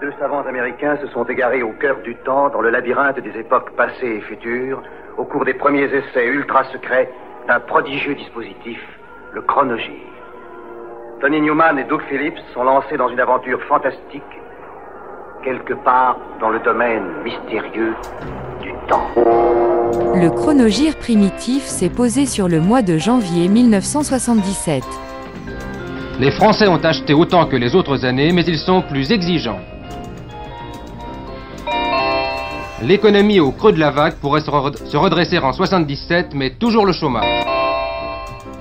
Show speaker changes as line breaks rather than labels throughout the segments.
Deux savants américains se sont égarés au cœur du temps, dans le labyrinthe des époques passées et futures, au cours des premiers essais ultra secrets d'un prodigieux dispositif, le chronogire. Tony Newman et Doug Phillips sont lancés dans une aventure fantastique, quelque part dans le domaine mystérieux du temps.
Le chronogire primitif s'est posé sur le mois de janvier 1977.
Les Français ont acheté autant que les autres années, mais ils sont plus exigeants. L'économie au creux de la vague pourrait se, redresser en 77, mais toujours le chômage.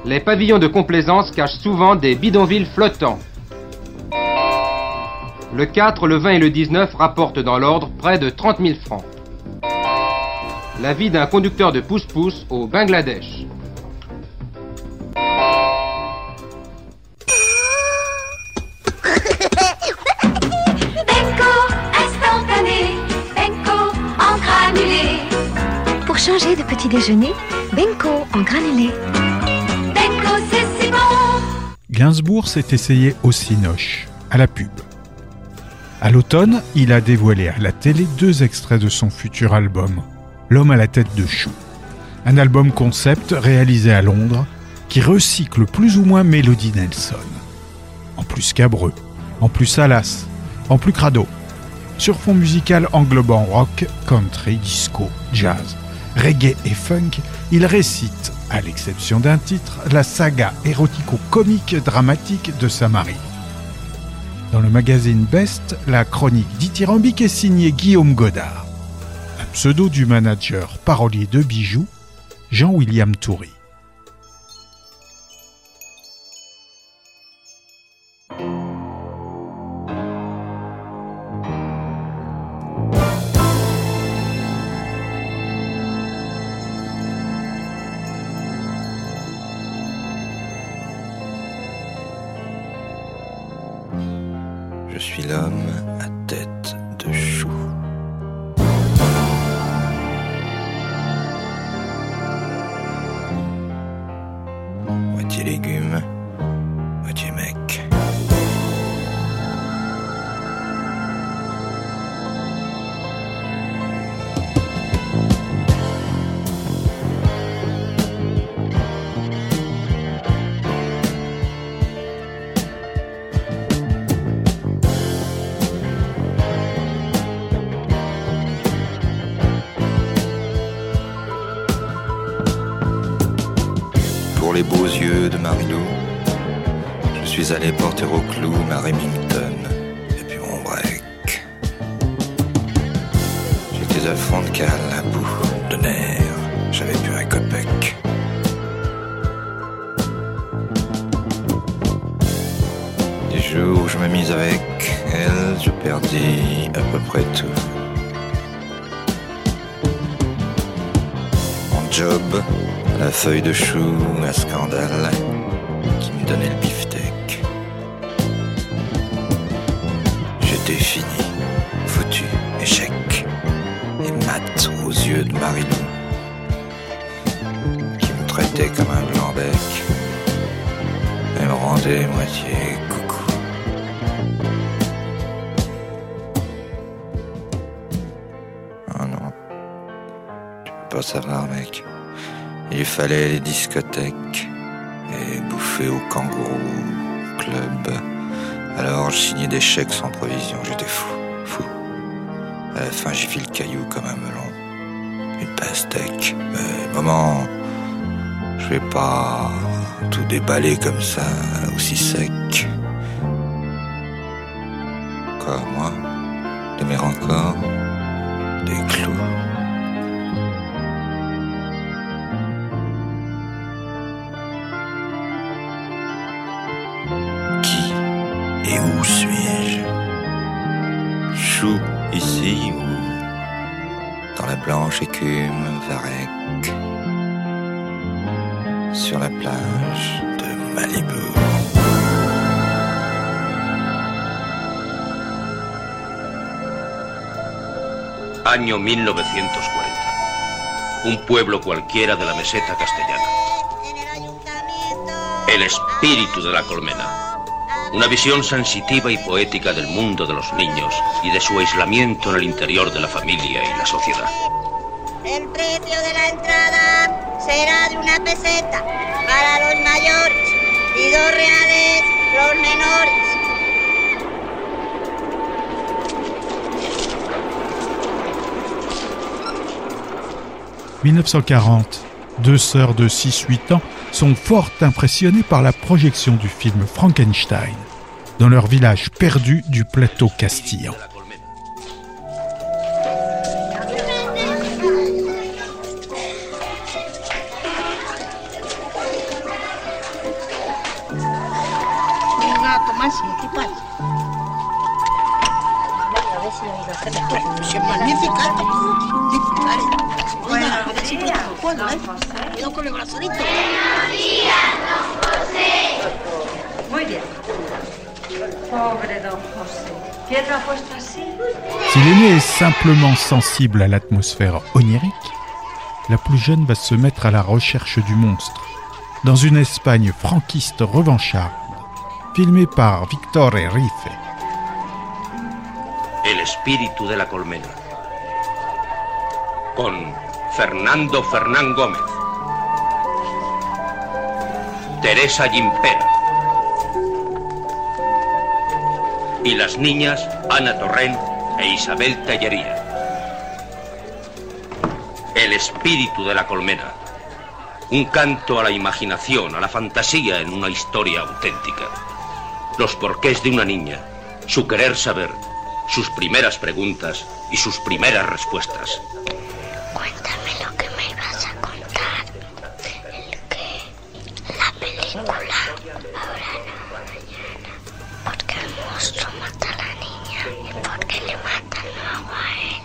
Les pavillons de complaisance cachent souvent des bidonvilles flottants. Le 4, le 20 et le 19 rapportent dans l'ordre près de 30 000 francs. La vie d'un conducteur de pousse-pousse au Bangladesh.
Changer de petit déjeuner, Benko en granulé. Benko, c'est si bon
Gainsbourg s'est essayé au Cinoche, à la pub. À l'automne, il a dévoilé à la télé deux extraits de son futur album, L'homme à la tête de chou. Un album concept réalisé à Londres qui recycle plus ou moins Melody Nelson. En plus cabreux, en plus salace, en plus crado. Sur fond musical englobant rock, country, disco, jazz reggae et funk, il récite, à l'exception d'un titre, la saga érotico-comique dramatique de sa Marie. Dans le magazine Best, la chronique dithyrambique est signée Guillaume Godard, un pseudo du manager parolier de bijoux, Jean-William Toury.
De chou, un scandale qui me donnait le beefsteak. J'étais fini, foutu, échec, et mat aux yeux de Marilou, qui me traitait comme un blanc-bec, et me rendait moitié coucou. Oh non, tu peux pas savoir, mec. Il fallait les discothèques et bouffer au kangourou club. Alors je signais des chèques sans provision, j'étais fou, fou. À la fin j'ai fait le caillou comme un melon, une pastèque. Mais maman, je vais pas tout déballer comme ça, aussi sec. Quoi, moi D'aimer encore Des clous blanche écume varec sur la plage de Malibu.
Año 1940. Un pueblo cualquiera de la meseta castellana. El espíritu de la colmena. Una visión sensitiva y poética del mundo de los niños y de su aislamiento en el interior de la familia y la sociedad.
El precio de la entrada será de una peseta para los mayores y dos reales los menores.
1940, deux sœurs de 6-8 ans sont fort impressionnées par la projection du film Frankenstein dans leur village perdu du plateau castillan. Si l'aîné est simplement sensible à l'atmosphère onirique, la plus jeune va se mettre à la recherche du monstre, dans une Espagne franquiste revancharde, filmée par Victor Rife.
Espíritu de la colmena. Con Fernando Fernán Gómez. Teresa Gimpera. Y las niñas Ana Torrent e Isabel Tellería. El espíritu de la colmena. Un canto a la imaginación, a la fantasía en una historia auténtica. Los porqués de una niña, su querer saber, sus primeras preguntas y sus primeras respuestas.
Cuéntame lo que me ibas a contar. El que la película ahora no mañana. Porque el monstruo mata a la niña y porque le mata luego a él.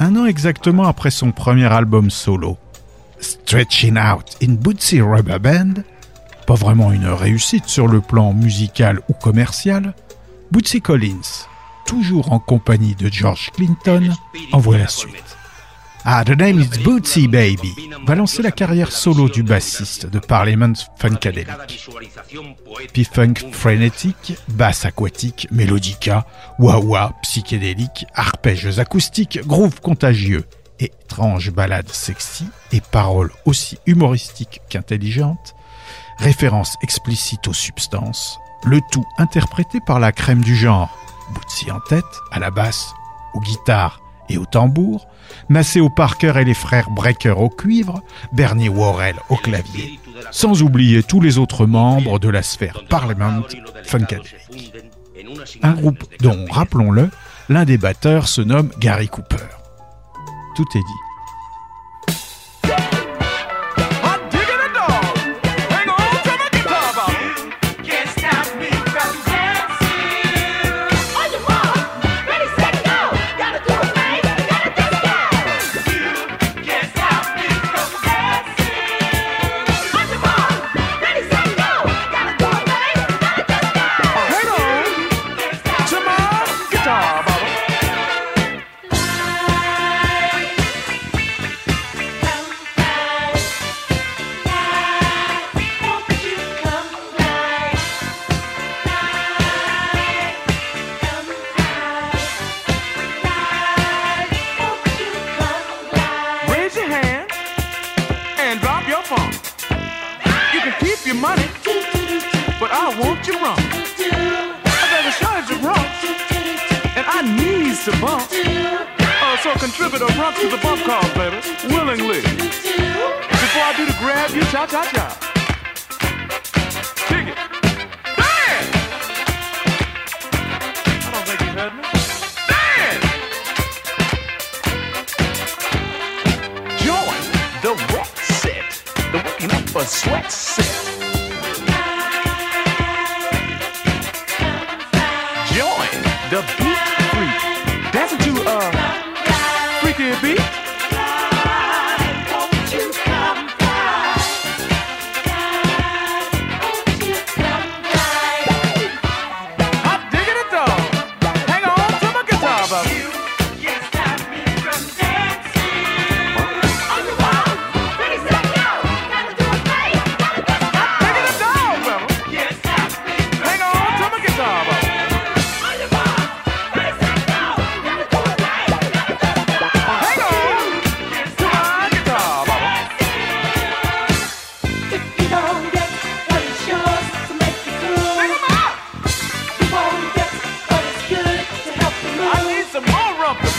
Un an exactement après son premier album solo, Stretching Out in Bootsy Rubber Band, pas vraiment une réussite sur le plan musical ou commercial, Bootsy Collins, toujours en compagnie de George Clinton, envoie la suite. Ah, The Name is Bootsy Baby va lancer la carrière solo du bassiste de Parliament Funkadelic. P-Funk frénétique, basse aquatique, mélodica, wah-wah, psychédélique, arpèges acoustiques, groove contagieux, étrange ballade sexy et paroles aussi humoristiques qu'intelligentes, références explicites aux substances, le tout interprété par la crème du genre, Bootsy en tête, à la basse, aux guitares et au tambour, Maceo Parker et les frères Breaker au cuivre, Bernie Worrell au clavier, sans oublier tous les autres membres de la sphère Parliament Funkadelic. Un groupe dont, rappelons-le, l'un des batteurs se nomme Gary Cooper. Tout est dit.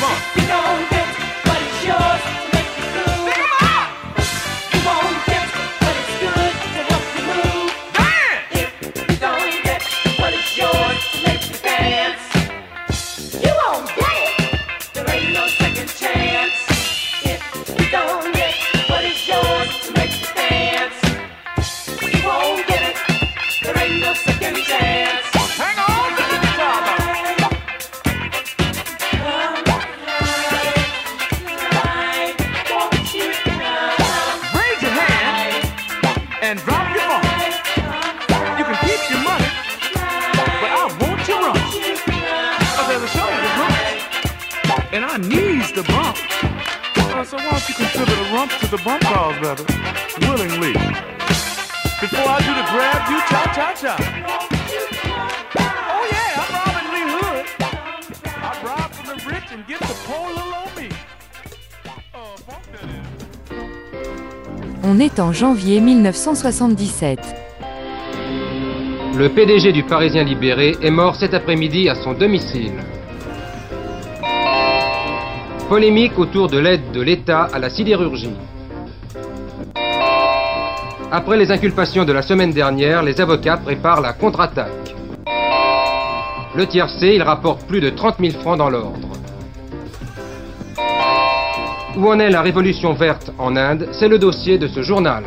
Come on.
En janvier 1977.
Le PDG du Parisien libéré est mort cet après-midi à son domicile. Polémique autour de l'aide de l'État à la sidérurgie. Après les inculpations de la semaine dernière, les avocats préparent la contre-attaque. Le tiercé, il rapporte plus de 30 000 francs dans l'ordre. Où en est la révolution verte en Inde C'est le dossier de ce journal.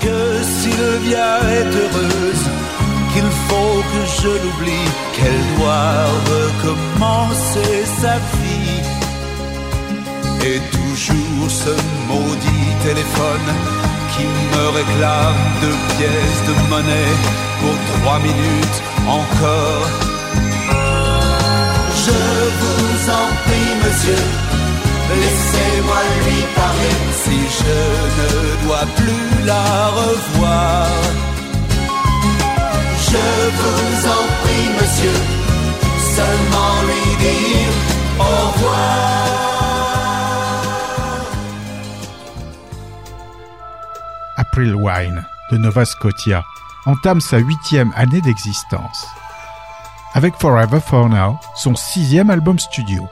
que Sylvia est heureuse, qu'il faut que je l'oublie, qu'elle doit recommencer sa vie. Et toujours ce maudit téléphone qui me réclame deux pièces de monnaie pour trois minutes encore. Je vous en prie, monsieur, Laissez-moi lui parler si je ne dois plus la revoir. Je vous en prie, monsieur, seulement lui dire au revoir.
April Wine de Nova Scotia entame sa huitième année d'existence. Avec Forever For Now, son sixième album studio.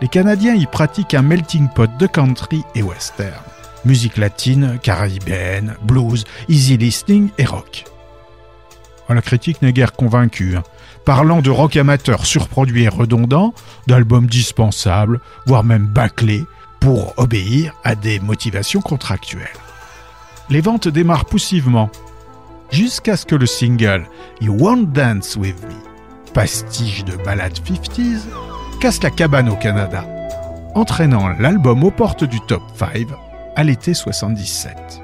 Les Canadiens y pratiquent un melting pot de country et western. Musique latine, caribéenne, blues, easy listening et rock. Oh, la critique n'est guère convaincue, hein. parlant de rock amateur surproduit et redondant, d'albums dispensables, voire même bâclés, pour obéir à des motivations contractuelles. Les ventes démarrent poussivement, jusqu'à ce que le single You Won't Dance With Me, pastiche de ballade 50s, casse la cabane au Canada, entraînant l'album aux portes du top 5 à l'été 77.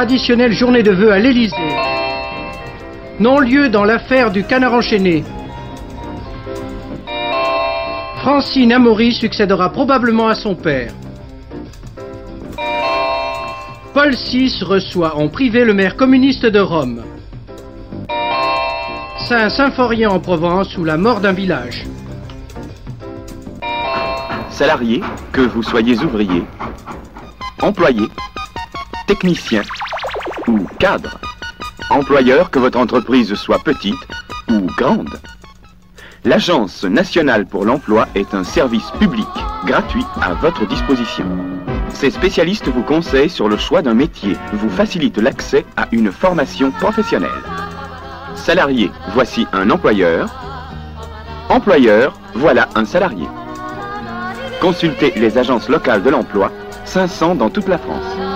Traditionnelle journée de vœux à l'Élysée. Non-lieu dans l'affaire du canard enchaîné. Francine Amaury succédera probablement à son père. Paul VI reçoit en privé le maire communiste de Rome. Saint-Symphorien en Provence ou la mort d'un village.
Salarié, que vous soyez ouvrier, employé, technicien ou cadre. Employeur, que votre entreprise soit petite ou grande. L'Agence nationale pour l'emploi est un service public gratuit à votre disposition. Ces spécialistes vous conseillent sur le choix d'un métier, vous facilitent l'accès à une formation professionnelle. Salarié, voici un employeur. Employeur, voilà un salarié. Consultez les agences locales de l'emploi, 500 dans toute la France.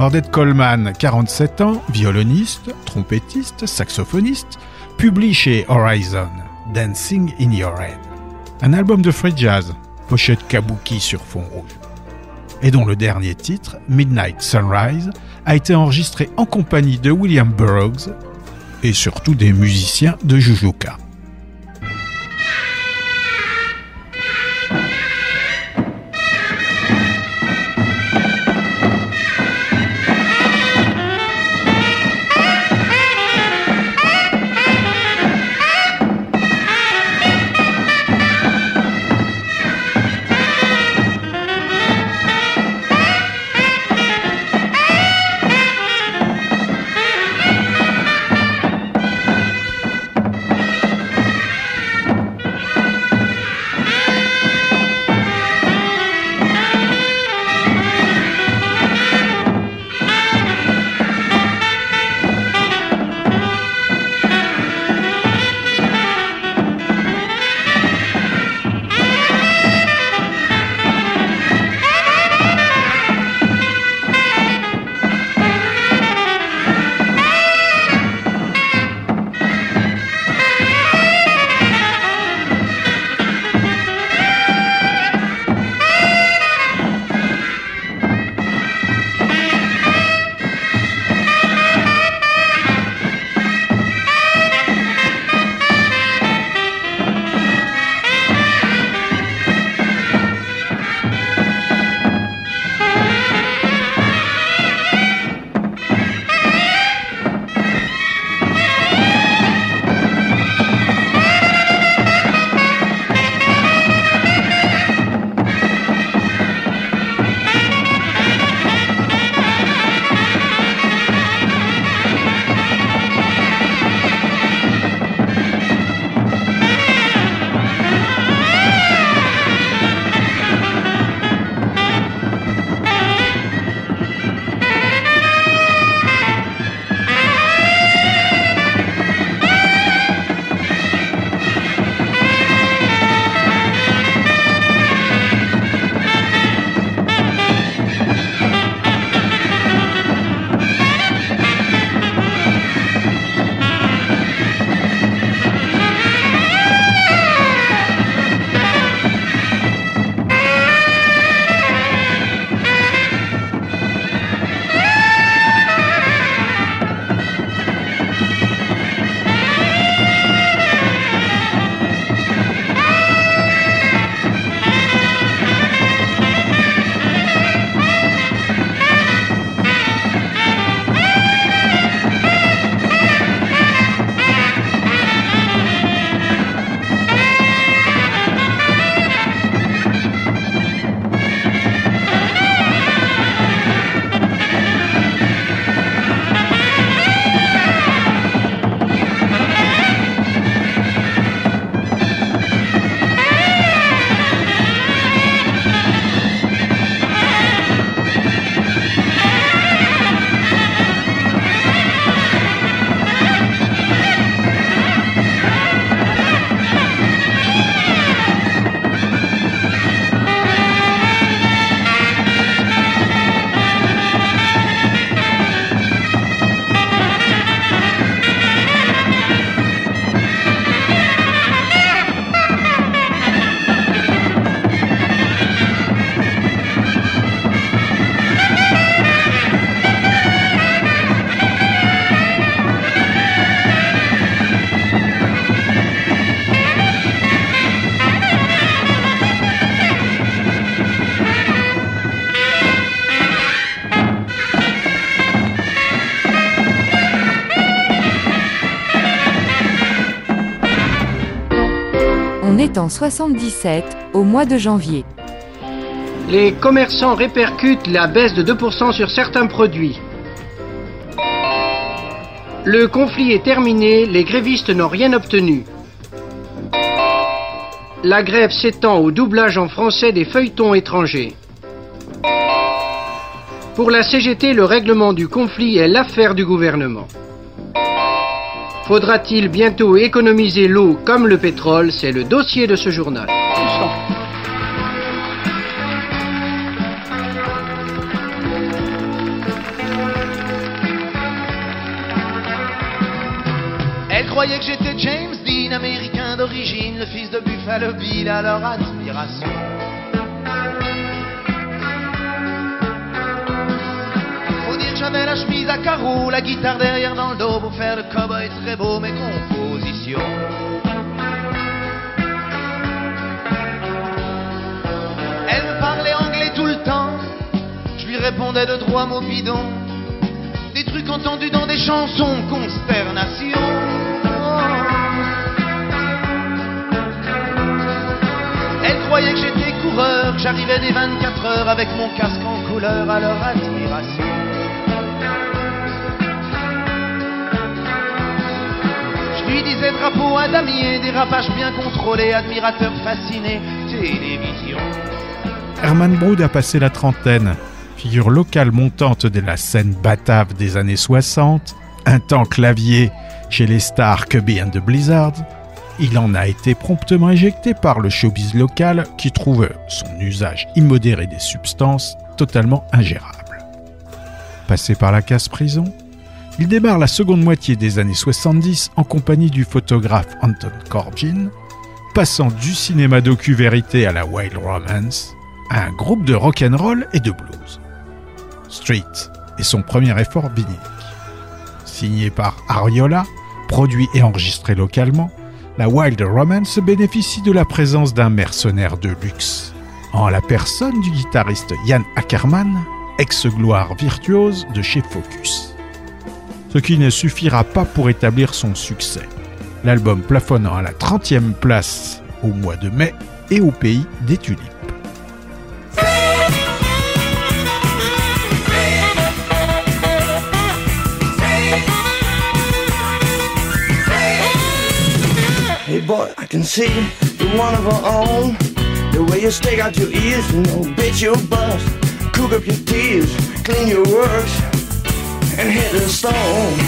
Ordette Coleman, 47 ans, violoniste, trompettiste, saxophoniste, publie chez Horizon Dancing in Your Head, un album de free jazz, pochette kabuki sur fond rouge, et dont le dernier titre, Midnight Sunrise, a été enregistré en compagnie de William Burroughs et surtout des musiciens de Jujuka.
On est en 77, au mois de janvier.
Les commerçants répercutent la baisse de 2% sur certains produits. Le conflit est terminé, les grévistes n'ont rien obtenu. La grève s'étend au doublage en français des feuilletons étrangers. Pour la CGT, le règlement du conflit est l'affaire du gouvernement. Faudra-t-il bientôt économiser l'eau comme le pétrole? C'est le dossier de ce journal.
Elle croyait que j'étais James Dean, américain d'origine, le fils de Buffalo Bill à leur admiration. J'avais la chemise à carreaux, la guitare derrière dans le dos pour faire le cowboy très beau, mes compositions. Elle parlait anglais tout le temps, je lui répondais de trois mots bidons. Des trucs entendus dans des chansons, consternation. Elle croyait que j'étais coureur, j'arrivais des 24 heures avec mon casque en couleur à leur admiration. Lui disais drapeau à damier, dérapage bien contrôlé, admirateur fasciné, télévision.
Herman Brood a passé la trentaine, figure locale montante de la scène batave des années 60, un temps clavier chez les stars Cubby and the Blizzard, il en a été promptement éjecté par le showbiz local qui trouve son usage immodéré des substances totalement ingérable. Passé par la casse-prison, il démarre la seconde moitié des années 70 en compagnie du photographe Anton Corbijn, passant du cinéma docu-vérité à la wild romance, à un groupe de rock'n'roll et de blues. Street est son premier effort vinilique. Signé par Ariola, produit et enregistré localement, la Wild Romance bénéficie de la présence d'un mercenaire de luxe, en la personne du guitariste Jan Ackerman, ex-gloire virtuose de chez Focus. Ce qui ne suffira pas pour établir son succès, l'album plafonnant à la 30e place au mois de mai et au pays des tulipes.
Hey boy, I can see you're one of our own. The way you stick out your ears, you know, bitch your bust, cook up your tears, clean your works, and hit the stone.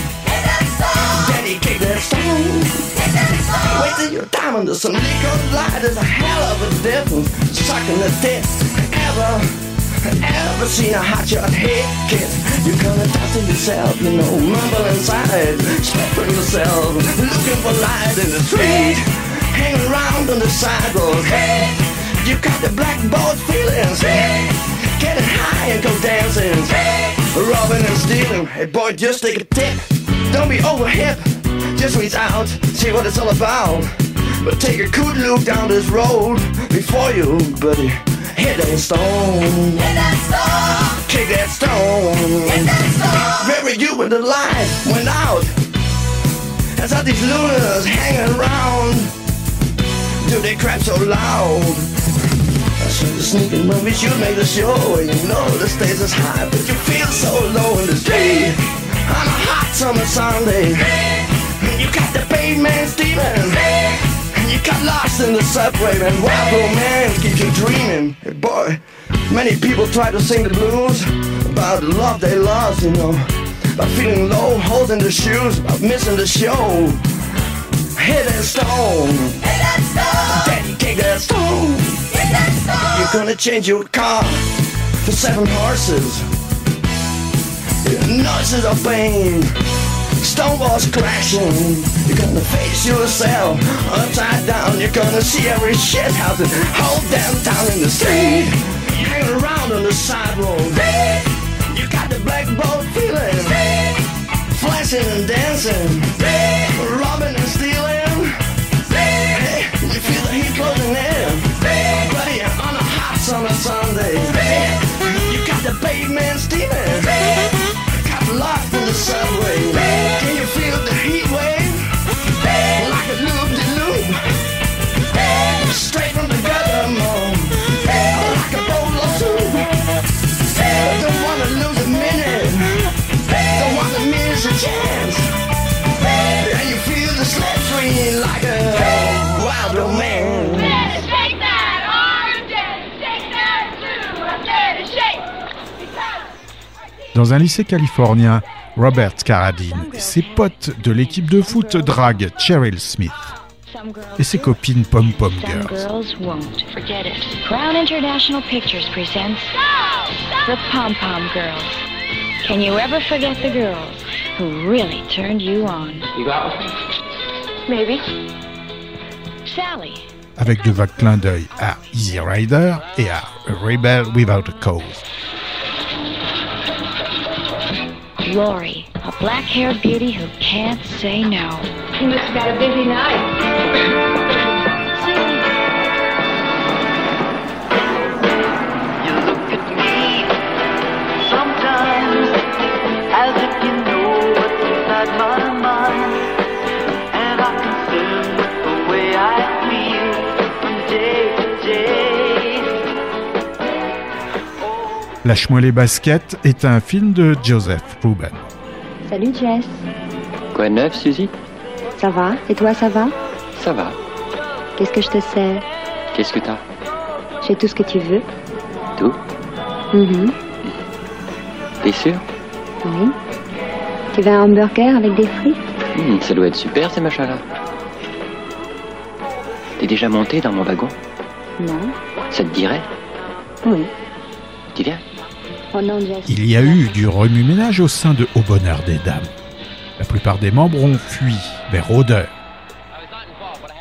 Daddy, kick that stone. Wait till you're down under some liquor light. There's a hell of a difference. Sucking the dick. Ever, ever seen a hot shot head kid? You're gonna talk to yourself, you know, mumble inside, spreading yourself, looking for light in the street, hanging around on the sidewalk. Hey, you got the black boat feelings, getting high and go dancing, robbing and stealing. Hey boy, just take a tip, don't be over hip, just reach out, see what it's all about. But take a good look down this road before you, buddy. Hit that stone. Hit that stone. Kick that stone. Hit that stone. Bury you when the light went out. As all these lunars hanging around. Do they crap so loud? Saw you sneaking movies, you make the show. And you know the stage is high, but you feel so low in the street. On a hot summer Sunday. You got the pavement steaming. And you got lost in the subway, man. Wild romance keeps you dreaming. Hey, boy, many people try to sing the blues about the love they lost, you know. About feeling low, holding the shoes, about missing the show. Hit that stone. Hit that stone. Daddy, kick that stone. You're gonna change your car for seven horses. Noises of pain. Stone walls crashing. You're gonna face yourself upside down. You're gonna see every shit house and whole damn town in the street. Hanging around on the sidewalk. You got the black boat feeling. Flashing and dancing. Robbing and stealing. You feel the heat closing in. Sundays. You got the pavement steaming. Got life in the subway. Can you feel the heat wave? Like a loop de loop. Straight from the gutter, mom. Like a bowl of soup.
Don't wanna lose a minute. Don't wanna miss a chance. And you feel the slipstream like a wild romance.
Dans un lycée californien, Robert Carradine et ses potes de l'équipe de foot draguent Cheryl Smith et ses copines Pom Pom Girls.
girls won't. Forget it. Crown International Pictures presents The Pom Pom Girls. Can you ever forget the girls who really turned you on?
You got
Maybe. Sally.
avec de vagues clins d'œil à Easy Rider et à A Rebel Without a Cause.
Lori, a black-haired beauty who can't say no.
You must have had a busy night.
You look at me sometimes as if you know what's inside my
Lâche-moi les baskets est un film de Joseph Ruben.
Salut Jess,
Quoi de neuf, Suzy?
Ça va? Et toi, ça va?
Ça va.
Qu'est-ce que je te sers?
Qu'est-ce que t'as?
J'ai tout ce que tu veux.
Tout?
Mhm,
T'es sûr?
Oui. Tu veux un hamburger avec des frites?
Hmm, Ça doit être super, ces machins-là. T'es déjà monté dans mon wagon?
Non.
Ça te dirait?
Oui.
Tu viens?
Il y a eu du remue-ménage au sein de Au Bonheur des Dames. La plupart des membres ont fui vers Odeur.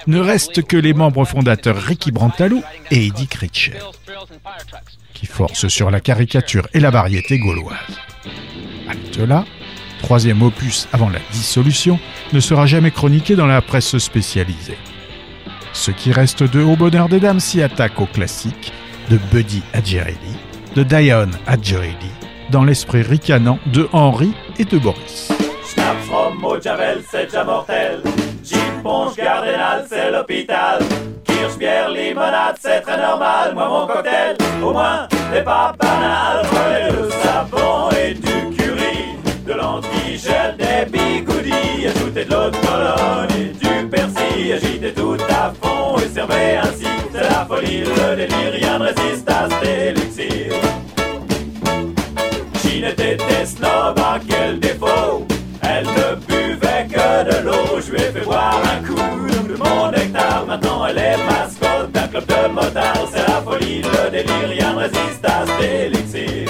Ne reste que les membres fondateurs Ricky Brantalo et Eddie Critcher, qui forcent sur la caricature et la variété gauloise. Halte là, troisième opus avant la dissolution, ne sera jamais chroniqué dans la presse spécialisée. Ce qui reste de Au Bonheur des Dames s'y attaque aux classiques de Buddy Adjerelli, de Diane Adjerelli, dans l'esprit ricanant de Henri et de Boris.
Schnaps, rhum, eau de javel, c'est déjà mortel. Gin, ponche, cardinal, c'est l'hôpital. Kirsch, bière, limonade, c'est très normal. Moi, mon cocktail, au moins, n'est pas banal. Prenez le savon et du curry, de l'antigel, des bigoudis. Ajoutez de l'eau de Cologne et du persil. Agitez tout à fond et servez ainsi. C'est la folie, le délire, rien ne résiste à cet élixir. Était snob, à quel défaut. Elle ne buvait que de l'eau, je lui ai fait boire un coup de mon nectar. Maintenant elle est mascotte d'un club de motards. C'est la folie, le délire, rien ne résiste à cet élixir.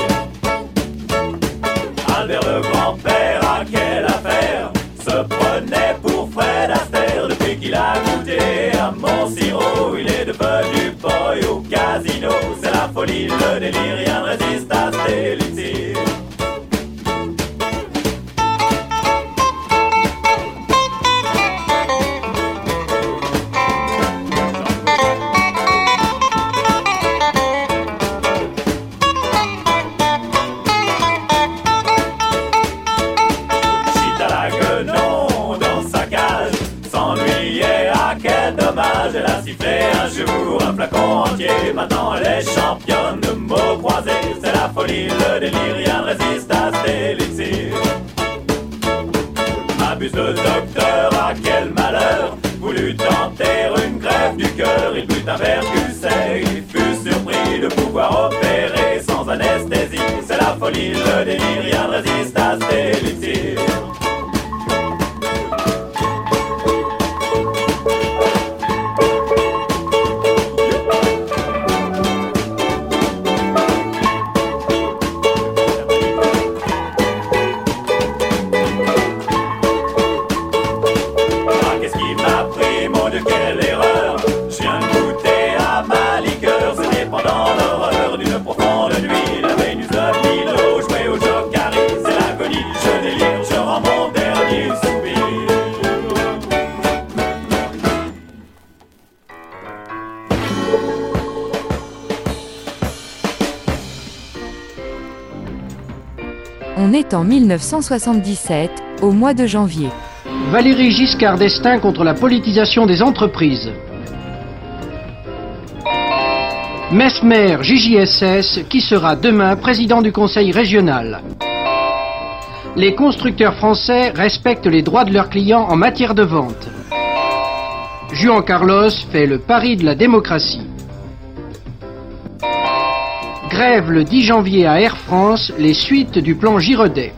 Albert le grand-père, à quelle affaire? Se prenait pour Fred Astaire. Depuis qu'il a goûté à mon sirop Il est devenu boy au casino. C'est la folie, le délire, rien ne résiste à cet élixir est championne de mots croisés C'est la folie, le délire, rien ne résiste à cet élixir. Abuse le docteur, ah quel malheur Voulut tenter une grève du cœur Il but un percusset, il fut surpris de pouvoir opérer sans anesthésie. C'est la folie, le délire, rien ne résiste à cet élixir
en 1977, au mois de janvier.
Valérie Giscard d'Estaing contre la politisation des entreprises. Mesmer JJSS, qui sera demain président du conseil régional. les constructeurs français respectent les droits de leurs clients en matière de vente. Juan Carlos fait le pari de la démocratie. Grève le 10 janvier à Air France les suites du plan Giraudet.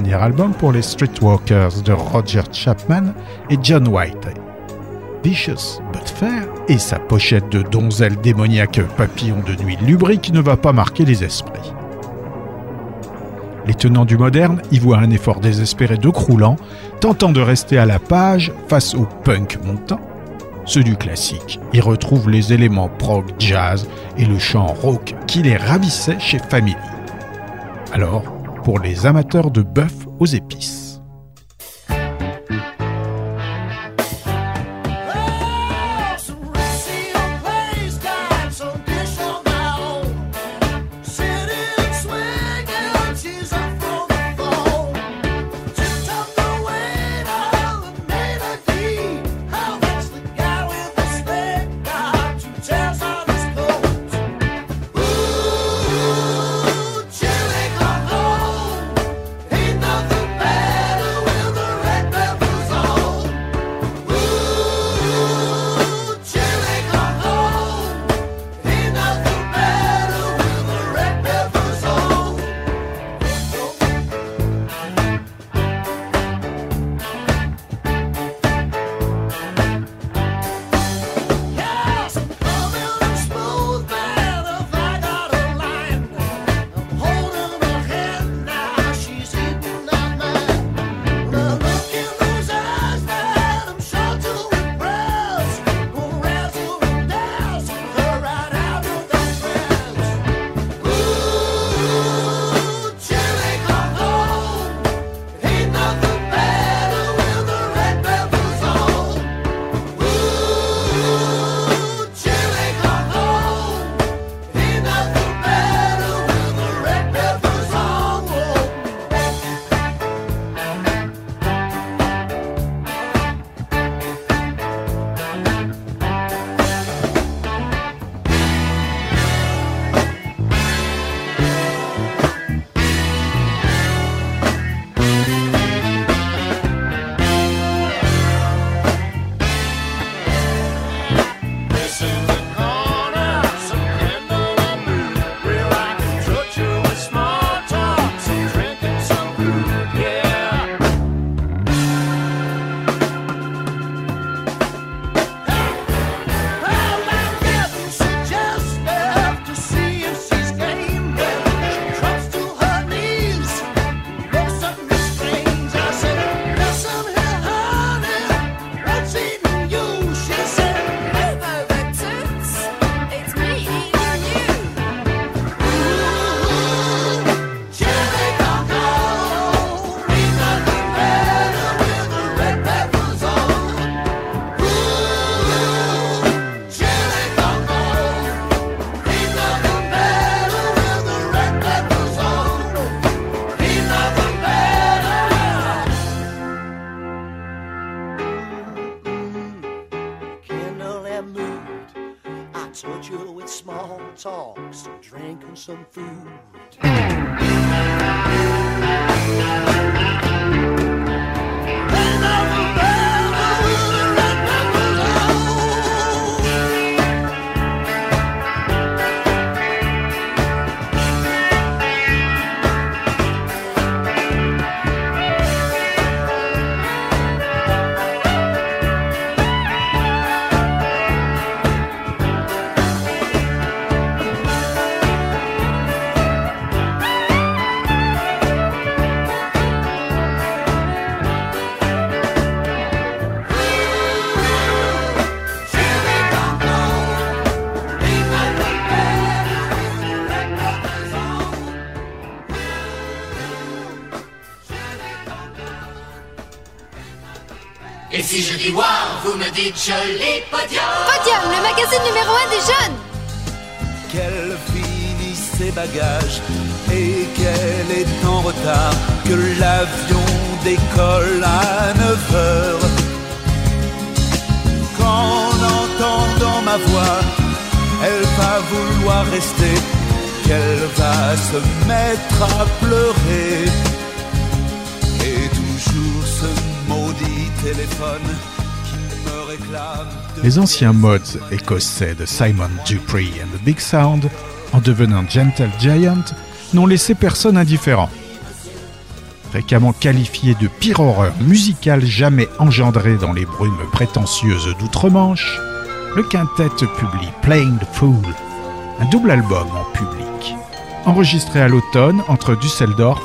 Dernier album pour les Streetwalkers de Roger Chapman et John White. Vicious but fair et sa pochette de donzelle démoniaque papillon de nuit lubrique ne va pas marquer les esprits. Les tenants du moderne y voient un effort désespéré de croulant, tentant de rester à la page face au punk montant. Ceux du classique y retrouvent les éléments prog jazz et le chant rock qui les ravissait chez Family. Alors, pour les amateurs de bœuf
talks, drink and some food.
Podium.
Le magazine numéro un des jeunes.
Qu'elle finit ses bagages et qu'elle est en retard, que l'avion décolle à 9 heures. Qu'en entendant ma voix, elle va vouloir rester, qu'elle va se mettre à pleurer. Et toujours ce maudit téléphone
les anciens mods écossais de Simon Dupree and the Big Sound, en devenant Gentle Giant, n'ont laissé personne indifférent. Fréquemment qualifié de pire horreur musicale jamais engendrée dans les brumes prétentieuses d'outre-Manche, le quintet publie Playing the Fool, un double album en public, enregistré à l'automne entre Düsseldorf,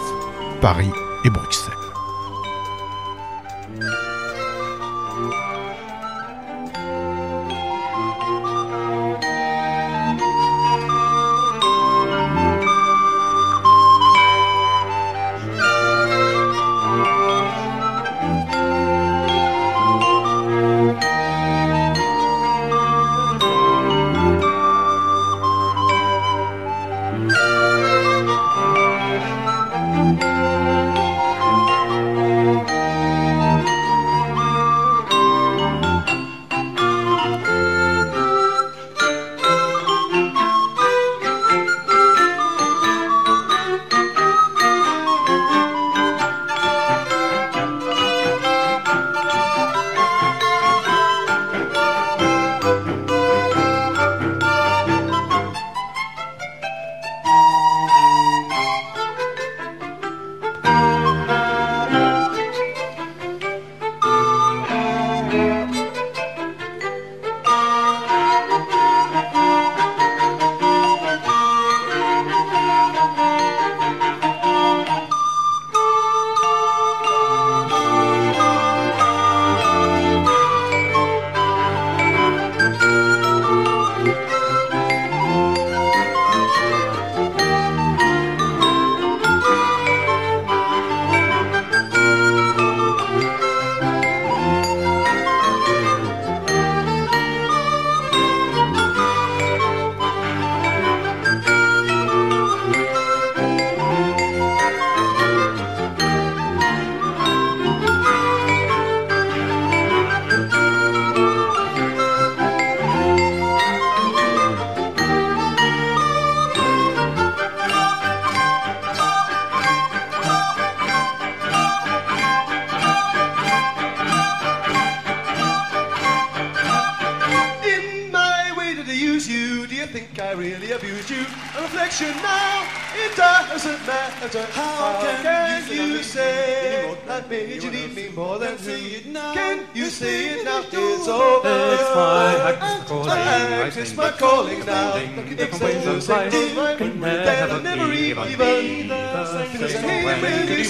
Paris et Bruxelles.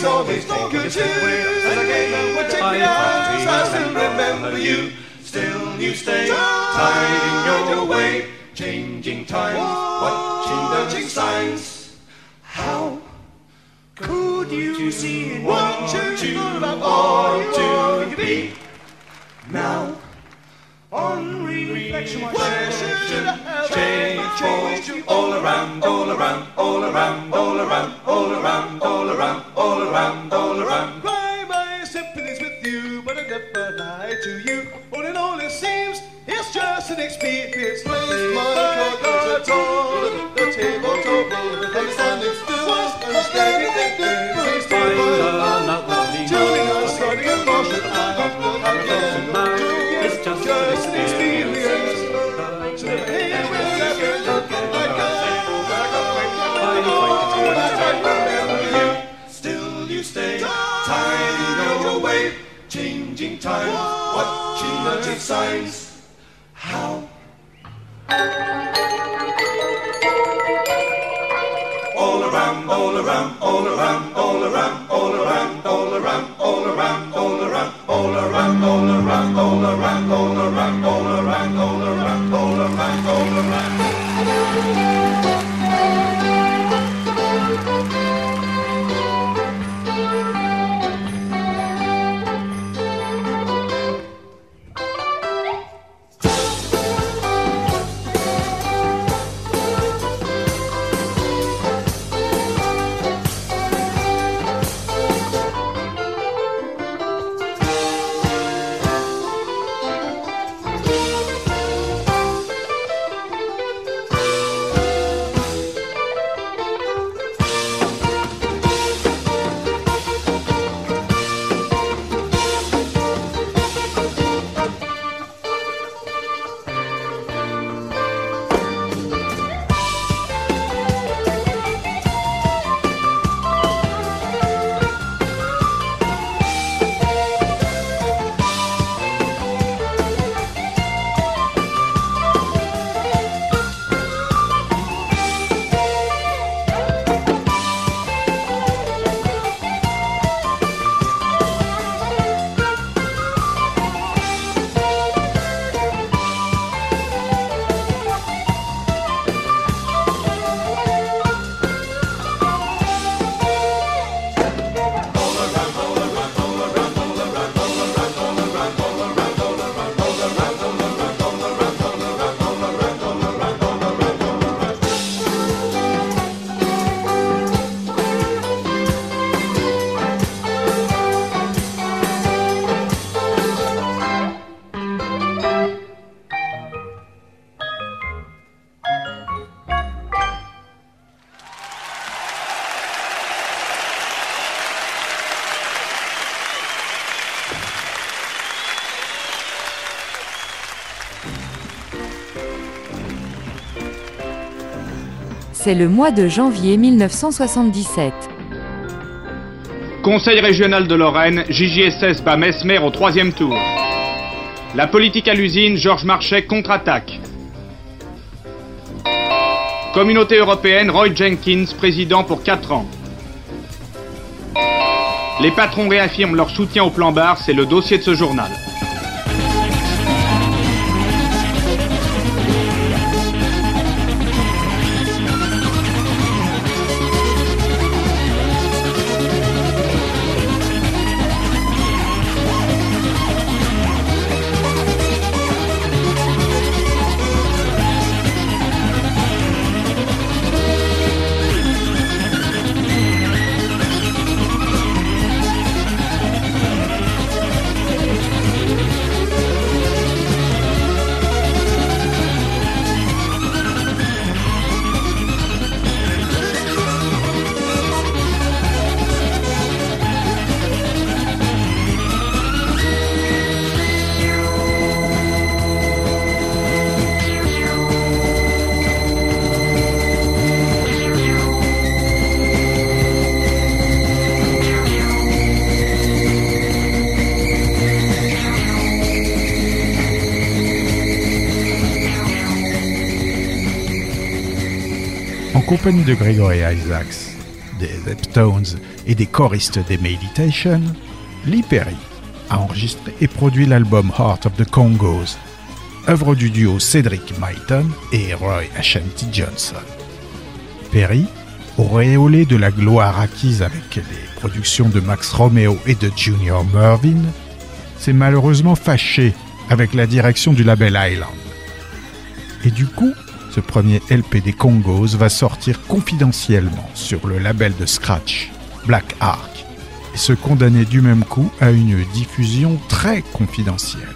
always think
of
you. And I gave up I still remember you. signs.
C'est le mois de janvier 1977.
Conseil régional de Lorraine, JJSS bat Mesmer au troisième tour. La politique à l'usine, Georges Marchais contre-attaque. Communauté européenne, Roy Jenkins, président pour 4 ans. Les patrons réaffirment leur soutien au plan bar, c'est le dossier de ce journal.
Compagnie de Gregory Isaacs, des Zeptones et des choristes des Meditation, Lee Perry a enregistré et produit l'album Heart of the Congos, œuvre du duo Cedric Myton et Roy Ashanti Johnson. Perry, auréolé de la gloire acquise avec les productions de Max Romeo et de Junior Mervyn, s'est malheureusement fâché avec la direction du label Island. Et du coup, ce premier LP des Congos va sortir confidentiellement sur le label de Scratch, Black Ark, et se condamner du même coup à une diffusion très confidentielle.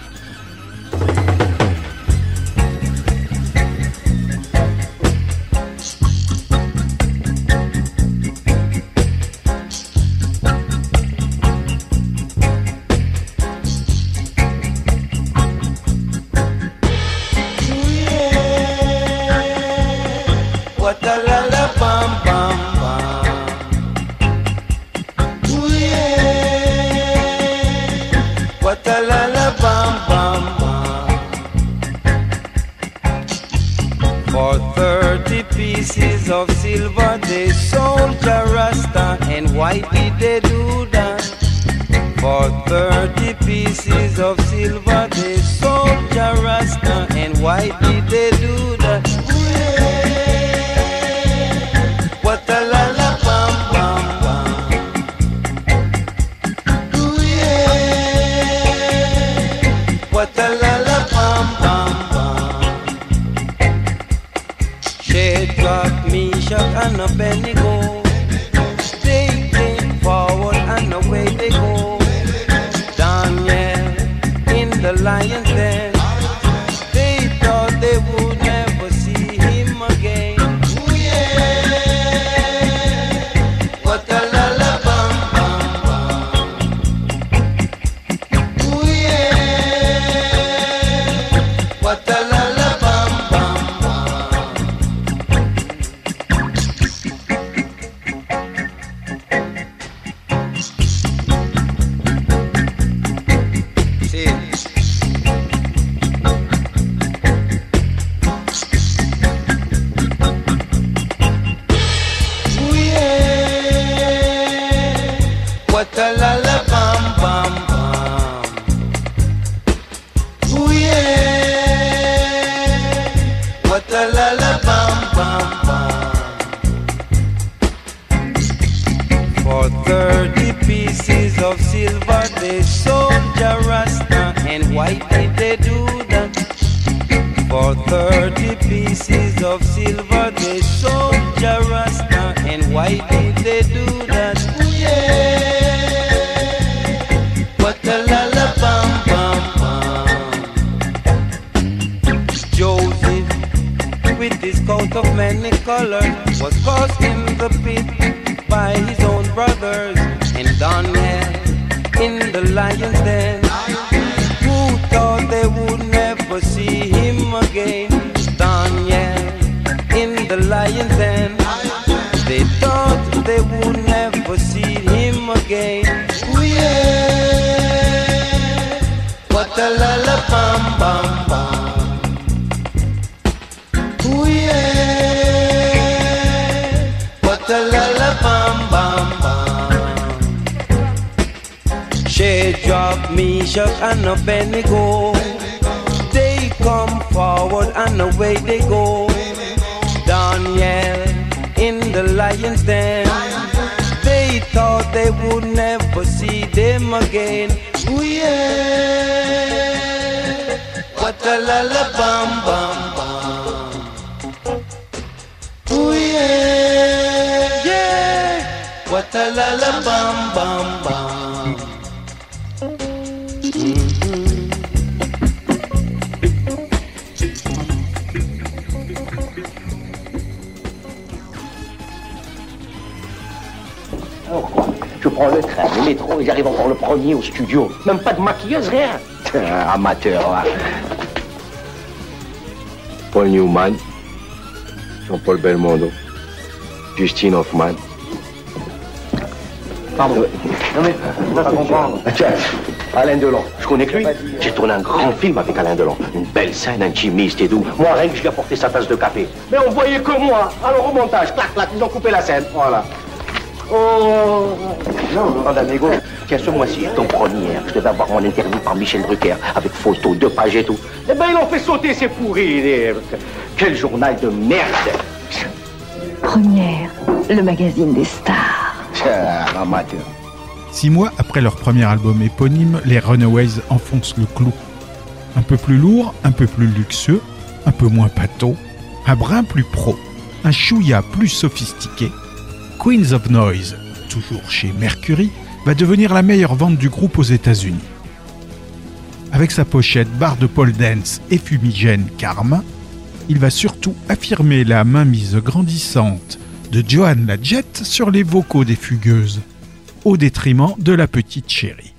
Thirty pieces of silver they sold a Rasta and why did they do that? Ooh, yeah. What a la la bam bam bam. Joseph with his coat of many colors was cast in the pit by his own brothers and Daniel in the lion's den.
Lion's den. They thought they would never see him again. Ooh, yeah. What a la bam bam. Ooh, yeah. What a la la bam bam bam. She dropped me shot and a penny go. They come forward and away they go. In the lion's den. They thought they would never see them again. Ooh yeah. What a bam bam. Ooh yeah. Yeah. What a la
prends le train, le métro et j'arrive encore le premier au studio. Même pas de maquilleuse, rien. Tiens, Amateur, là.
Paul Newman, Jean-Paul Belmondo, Justine Hoffman.
Pardon. Non mais, pas comprendre. Tiens, Alain Delon, je connais que lui. J'ai tourné un grand film avec Alain Delon. Une belle scène intimiste et doux. Moi, rien que je lui ai apporté sa tasse de café. Mais on voyait que moi. Alors au montage, clac, clac, ils ont coupé la scène. Voilà. Oh Non, non, amigo. Tiens, ce mois-ci, ton première, je devais avoir mon interview par Michel Drucker, avec photos, deux pages et tout. Eh ben, ils l'ont fait sauter, c'est pourri. les- Quel journal de merde
Première, le magazine des stars.
Tiens, amateur.
Six mois après leur premier album éponyme, les Runaways enfoncent le clou. Un peu plus lourd, un peu plus luxueux, un peu moins pâteau, un brin plus pro, un chouïa plus sophistiqué. Queens of Noise, toujours chez Mercury, va devenir la meilleure vente du groupe aux États-Unis. Avec sa pochette barre de pole dance et fumigène Carmin, il va surtout affirmer la mainmise grandissante de Joan la Jett sur les vocaux des fugueuses, au détriment de la petite chérie.